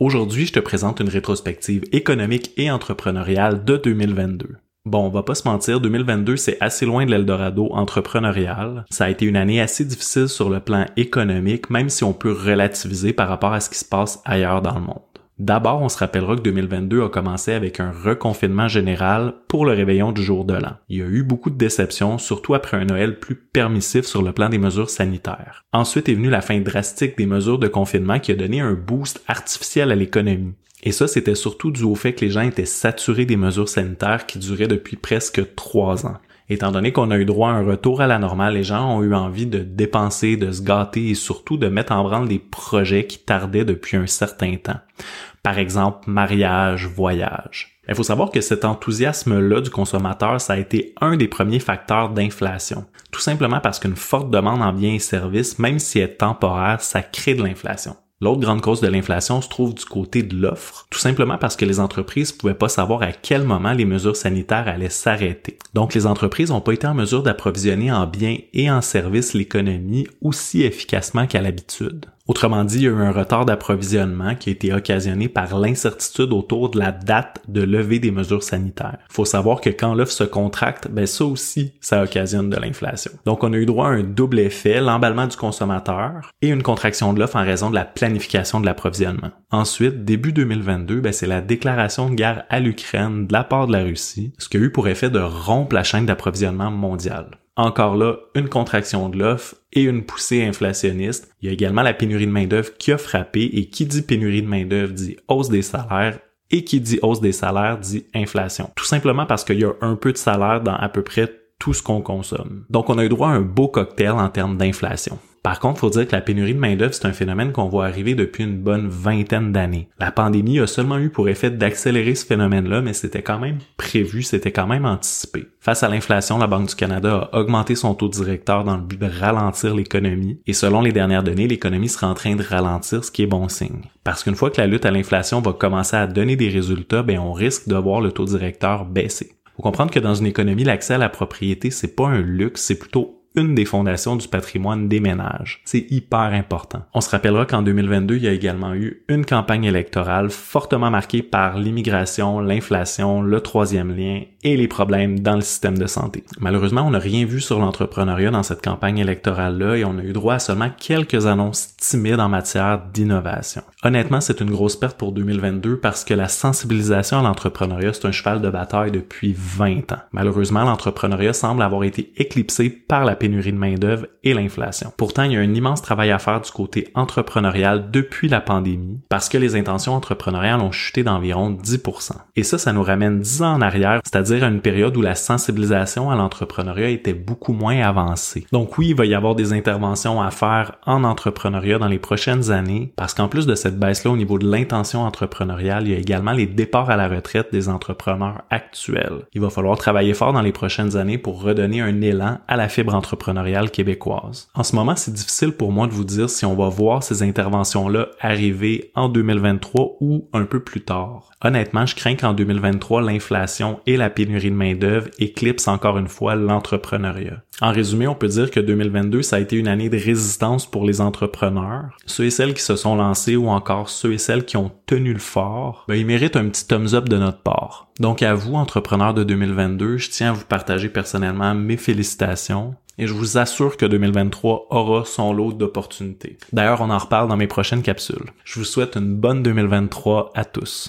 Aujourd'hui, je te présente une rétrospective économique et entrepreneuriale de 2022. Bon, on va pas se mentir, 2022, c'est assez loin de l'Eldorado entrepreneurial. Ça a été une année assez difficile sur le plan économique, même si on peut relativiser par rapport à ce qui se passe ailleurs dans le monde. D'abord, on se rappellera que 2022 a commencé avec un reconfinement général pour le réveillon du jour de l'an. Il y a eu beaucoup de déceptions, surtout après un Noël plus permissif sur le plan des mesures sanitaires. Ensuite est venue la fin drastique des mesures de confinement qui a donné un boost artificiel à l'économie. Et ça, c'était surtout dû au fait que les gens étaient saturés des mesures sanitaires qui duraient depuis presque trois ans. Étant donné qu'on a eu droit à un retour à la normale, les gens ont eu envie de dépenser, de se gâter et surtout de mettre en branle des projets qui tardaient depuis un certain temps. Par exemple, mariage, voyage. Il faut savoir que cet enthousiasme-là du consommateur, ça a été un des premiers facteurs d'inflation. Tout simplement parce qu'une forte demande en biens et services, même si elle est temporaire, ça crée de l'inflation. L'autre grande cause de l'inflation se trouve du côté de l'offre, tout simplement parce que les entreprises pouvaient pas savoir à quel moment les mesures sanitaires allaient s'arrêter. Donc les entreprises n'ont pas été en mesure d'approvisionner en biens et en services l'économie aussi efficacement qu'à l'habitude. Autrement dit, il y a eu un retard d'approvisionnement qui a été occasionné par l'incertitude autour de la date de levée des mesures sanitaires. Il faut savoir que quand l'offre se contracte, ben ça aussi, ça occasionne de l'inflation. Donc on a eu droit à un double effet, l'emballement du consommateur et une contraction de l'offre en raison de la planification de l'approvisionnement. Ensuite, début 2022, ben c'est la déclaration de guerre à l'Ukraine de la part de la Russie, ce qui a eu pour effet de rompre la chaîne d'approvisionnement mondiale encore là, une contraction de l'offre et une poussée inflationniste. Il y a également la pénurie de main-d'œuvre qui a frappé et qui dit pénurie de main-d'œuvre dit hausse des salaires et qui dit hausse des salaires dit inflation. Tout simplement parce qu'il y a un peu de salaire dans à peu près tout ce qu'on consomme. Donc on a eu droit à un beau cocktail en termes d'inflation. Par contre, faut dire que la pénurie de main-d'œuvre, c'est un phénomène qu'on voit arriver depuis une bonne vingtaine d'années. La pandémie a seulement eu pour effet d'accélérer ce phénomène-là, mais c'était quand même prévu, c'était quand même anticipé. Face à l'inflation, la Banque du Canada a augmenté son taux directeur dans le but de ralentir l'économie, et selon les dernières données, l'économie sera en train de ralentir, ce qui est bon signe. Parce qu'une fois que la lutte à l'inflation va commencer à donner des résultats, ben on risque de voir le taux directeur baisser. Faut comprendre que dans une économie, l'accès à la propriété, c'est pas un luxe, c'est plutôt une des fondations du patrimoine des ménages. C'est hyper important. On se rappellera qu'en 2022, il y a également eu une campagne électorale fortement marquée par l'immigration, l'inflation, le troisième lien et les problèmes dans le système de santé. Malheureusement, on n'a rien vu sur l'entrepreneuriat dans cette campagne électorale-là et on a eu droit à seulement quelques annonces timides en matière d'innovation. Honnêtement, c'est une grosse perte pour 2022 parce que la sensibilisation à l'entrepreneuriat, c'est un cheval de bataille depuis 20 ans. Malheureusement, l'entrepreneuriat semble avoir été éclipsé par la pénurie de main-d'œuvre et l'inflation. Pourtant, il y a un immense travail à faire du côté entrepreneurial depuis la pandémie parce que les intentions entrepreneuriales ont chuté d'environ 10%. Et ça, ça nous ramène 10 ans en arrière, c'est-à-dire à une période où la sensibilisation à l'entrepreneuriat était beaucoup moins avancée. Donc oui, il va y avoir des interventions à faire en entrepreneuriat dans les prochaines années parce qu'en plus de cette baisse-là au niveau de l'intention entrepreneuriale, il y a également les départs à la retraite des entrepreneurs actuels. Il va falloir travailler fort dans les prochaines années pour redonner un élan à la fibre entrepreneuriale En ce moment, c'est difficile pour moi de vous dire si on va voir ces interventions-là arriver en 2023 ou un peu plus tard. Honnêtement, je crains qu'en 2023, l'inflation et la pénurie de main-d'œuvre éclipsent encore une fois l'entrepreneuriat. En résumé, on peut dire que 2022, ça a été une année de résistance pour les entrepreneurs. Ceux et celles qui se sont lancés ou encore ceux et celles qui ont tenu le fort, ben, ils méritent un petit thumbs up de notre part. Donc à vous, entrepreneurs de 2022, je tiens à vous partager personnellement mes félicitations et je vous assure que 2023 aura son lot d'opportunités. D'ailleurs, on en reparle dans mes prochaines capsules. Je vous souhaite une bonne 2023 à tous.